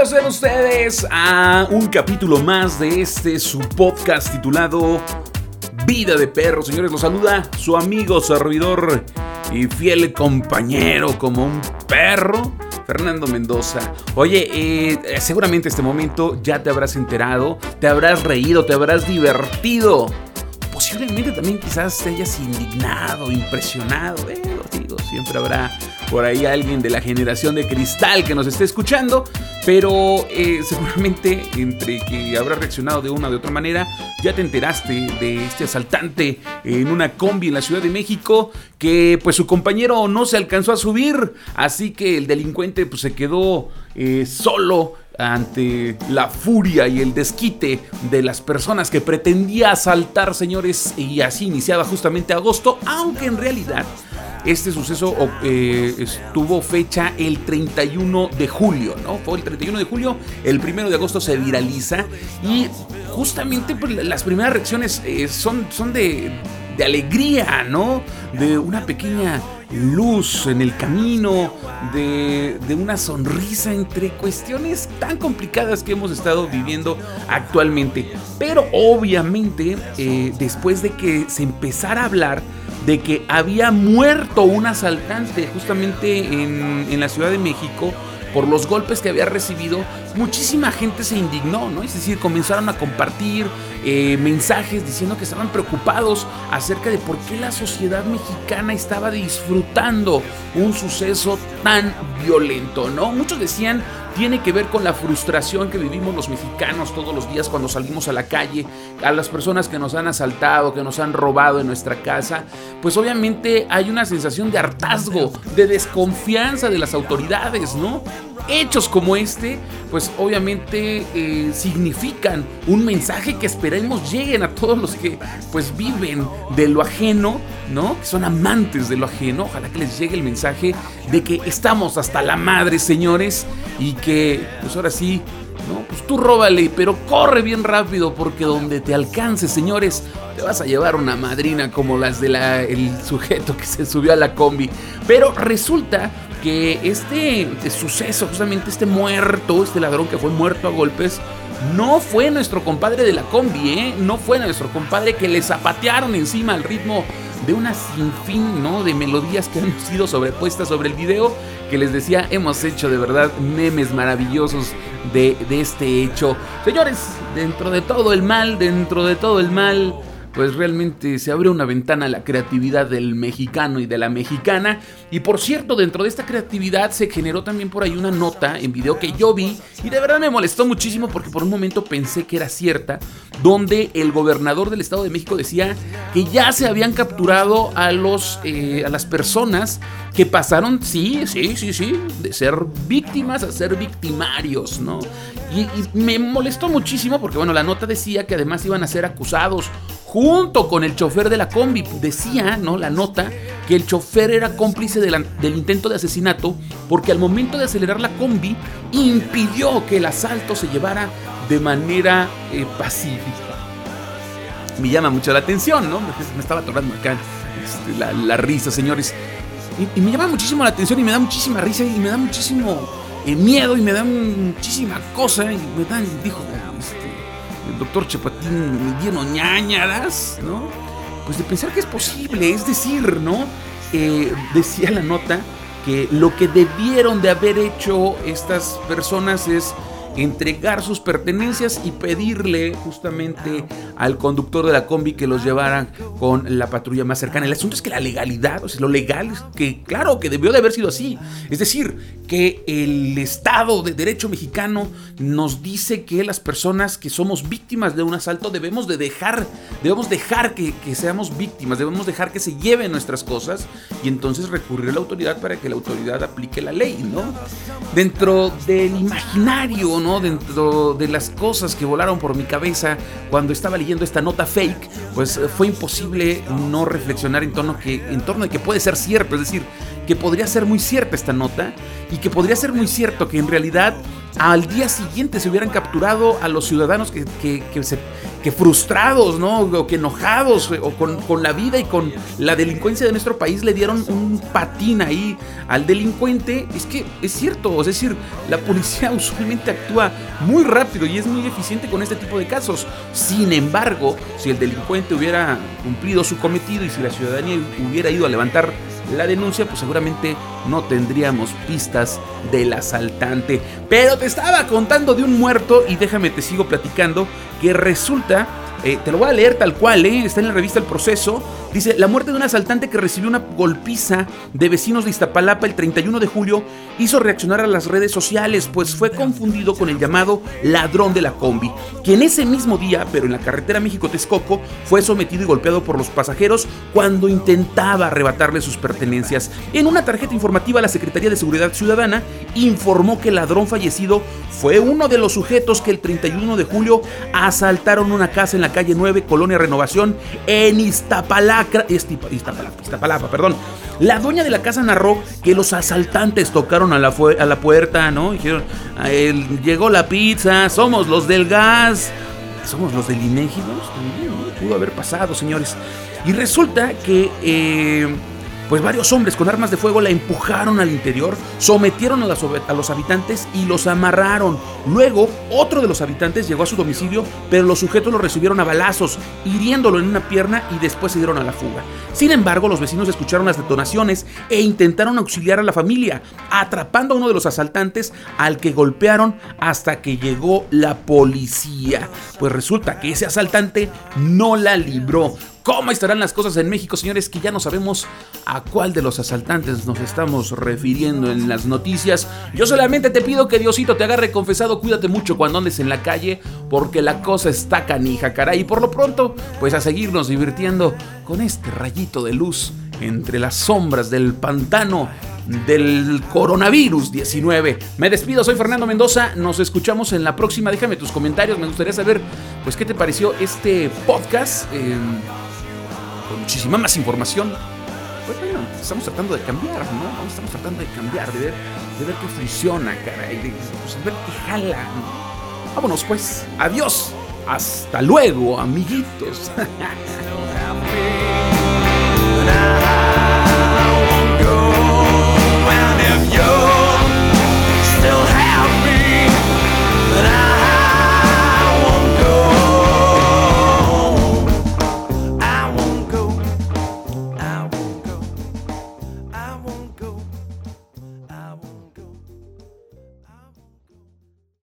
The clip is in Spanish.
Bienvenidos ustedes a un capítulo más de este su podcast titulado Vida de Perro. Señores, los saluda su amigo, servidor y fiel compañero como un perro, Fernando Mendoza. Oye, eh, seguramente este momento ya te habrás enterado, te habrás reído, te habrás divertido. Posiblemente también quizás te hayas indignado, impresionado. Eh, digo, siempre habrá por ahí alguien de la generación de cristal que nos esté escuchando, pero eh, seguramente entre que habrá reaccionado de una o de otra manera, ya te enteraste de este asaltante en una combi en la Ciudad de México que pues su compañero no se alcanzó a subir, así que el delincuente pues se quedó eh, solo ante la furia y el desquite de las personas que pretendía asaltar, señores, y así iniciaba justamente agosto, aunque en realidad este suceso eh, estuvo fecha el 31 de julio, ¿no? Fue el 31 de julio, el 1 de agosto se viraliza y justamente pues, las primeras reacciones eh, son, son de, de alegría, ¿no? De una pequeña luz en el camino, de, una sonrisa entre cuestiones tan complicadas que hemos estado viviendo actualmente. Pero obviamente, eh, después de que se empezara a hablar de que había muerto un asaltante justamente en, en la Ciudad de México, por los golpes que había recibido, muchísima gente se indignó, ¿no? Es decir, comenzaron a compartir eh, mensajes diciendo que estaban preocupados acerca de por qué la sociedad mexicana estaba disfrutando un suceso tan violento, ¿no? Muchos decían tiene que ver con la frustración que vivimos los mexicanos todos los días cuando salimos a la calle, a las personas que nos han asaltado, que nos han robado en nuestra casa, pues obviamente hay una sensación de hartazgo, de desconfianza de las autoridades, ¿no? Hechos como este, pues obviamente eh, significan un mensaje que esperemos lleguen a todos los que pues viven de lo ajeno, ¿no? Que son amantes de lo ajeno. Ojalá que les llegue el mensaje de que estamos hasta la madre, señores, y que pues ahora sí, ¿no? Pues tú róbale, pero corre bien rápido porque donde te alcance, señores, te vas a llevar una madrina como las del el sujeto que se subió a la combi. Pero resulta que este, suceso, justamente este muerto, este ladrón que fue muerto a golpes, no fue nuestro compadre de la combi, ¿eh? No fue nuestro compadre que le zapatearon encima al ritmo de una sinfín, ¿no? De melodías que han sido sobrepuestas sobre el video, que les decía, hemos hecho de verdad memes maravillosos de, de este hecho. Señores, dentro de todo el mal, dentro de todo el mal, pues realmente se abre una ventana a la creatividad del mexicano y de la mexicana. Y por cierto, dentro de esta creatividad se generó también por ahí una nota en video que yo vi y de verdad me molestó muchísimo porque por un momento pensé que era cierta, donde el gobernador del Estado de México decía que ya se habían capturado a, los, eh, a las personas que pasaron, sí, sí, sí, sí, de ser víctimas a ser victimarios, ¿no? Y, me molestó muchísimo porque, bueno, la nota decía que además iban a ser acusados junto con el chofer de la combi. Decía, ¿no? La nota que el chofer era cómplice del intento de asesinato porque al momento de acelerar la combi impidió que el asalto se llevara de manera eh, pacífica. Me llama mucho la atención, ¿no? Me estaba atorando acá este, la, risa, señores. Y, me llama muchísimo la atención y me da muchísima risa y me da muchísimo miedo y me da muchísima cosa y me dan, dijo, el doctor Chapatín me dieron ñañaras, ¿no? Pues de pensar que es posible, es decir, ¿no? Eh, decía la nota que lo que debieron de haber hecho estas personas es entregar sus pertenencias y pedirle justamente al conductor de la combi que los llevara con la patrulla más cercana. El asunto es que la legalidad, o sea, lo legal, es que claro que debió de haber sido así. Es decir, que el Estado de Derecho mexicano nos dice que las personas que somos víctimas de un asalto debemos de dejar, debemos dejar que, que seamos víctimas, debemos dejar que se lleven nuestras cosas y entonces recurrir a la autoridad para que la autoridad aplique la ley, ¿no? Dentro del imaginario ¿no? Dentro de las cosas que volaron por mi cabeza cuando estaba leyendo esta nota fake, pues eh, fue imposible no reflexionar en torno, que, en torno de que puede ser cierto, es decir, que podría ser muy cierta esta nota y que podría ser muy cierto que en realidad al día siguiente se hubieran capturado a los ciudadanos que, que, que frustrados, ¿no? O que enojados o con, la vida y con la delincuencia de nuestro país le dieron un patín ahí al delincuente. Es que es cierto, es decir, la policía usualmente actúa muy rápido y es muy eficiente con este tipo de casos. Sin embargo, si el delincuente hubiera cumplido su cometido y si la ciudadanía hubiera ido a levantar la denuncia, pues seguramente no tendríamos pistas del asaltante. Pero te estaba contando de un muerto y déjame te sigo platicando que resulta eh, te lo voy a leer tal cual, eh, está en la revista El Proceso. Dice, la muerte de un asaltante que recibió una golpiza de vecinos de Iztapalapa el 31 de julio hizo reaccionar a las redes sociales, pues fue confundido con el llamado ladrón de la combi, quien ese mismo día, pero en la carretera México-Texcoco, fue sometido y golpeado por los pasajeros cuando intentaba arrebatarle sus pertenencias. En una tarjeta informativa, la Secretaría de Seguridad Ciudadana informó que el ladrón fallecido fue uno de los sujetos que el 31 de julio asaltaron una casa en la calle 9, Colonia Renovación, en Iztapalacra, Iztapalapa, Iztapalapa, perdón. La dueña de la casa narró que los asaltantes tocaron a la, puerta, ¿no? Dijeron, llegó la pizza, somos los del gas, somos los del INEGI, ¿no? Pudo haber pasado, señores. Y resulta que... Eh, pues varios hombres con armas de fuego la empujaron al interior, sometieron a, los habitantes y los amarraron. Luego, otro de los habitantes llegó a su domicilio, pero los sujetos lo recibieron a balazos, hiriéndolo en una pierna y después se dieron a la fuga. Sin embargo, los vecinos escucharon las detonaciones e intentaron auxiliar a la familia, atrapando a uno de los asaltantes al que golpearon hasta que llegó la policía. Pues resulta que ese asaltante no la libró. ¿Cómo estarán las cosas en México, señores? Que ya no sabemos a cuál de los asaltantes nos estamos refiriendo en las noticias. Yo solamente te pido que Diosito te agarre confesado, cuídate mucho cuando andes en la calle, porque la cosa está canija, caray. Y por lo pronto, pues a seguirnos divirtiendo con este rayito de luz entre las sombras del pantano del coronavirus 19. Me despido, soy Fernando Mendoza, nos escuchamos en la próxima. Déjame tus comentarios, me gustaría saber pues qué te pareció este podcast. Eh, muchísima más información. Pues bueno, estamos tratando de cambiar, ¿no? Estamos tratando de cambiar, de ver, de ver qué funciona, caray, de, pues, ver qué jala. Vámonos pues, adiós, hasta luego, amiguitos.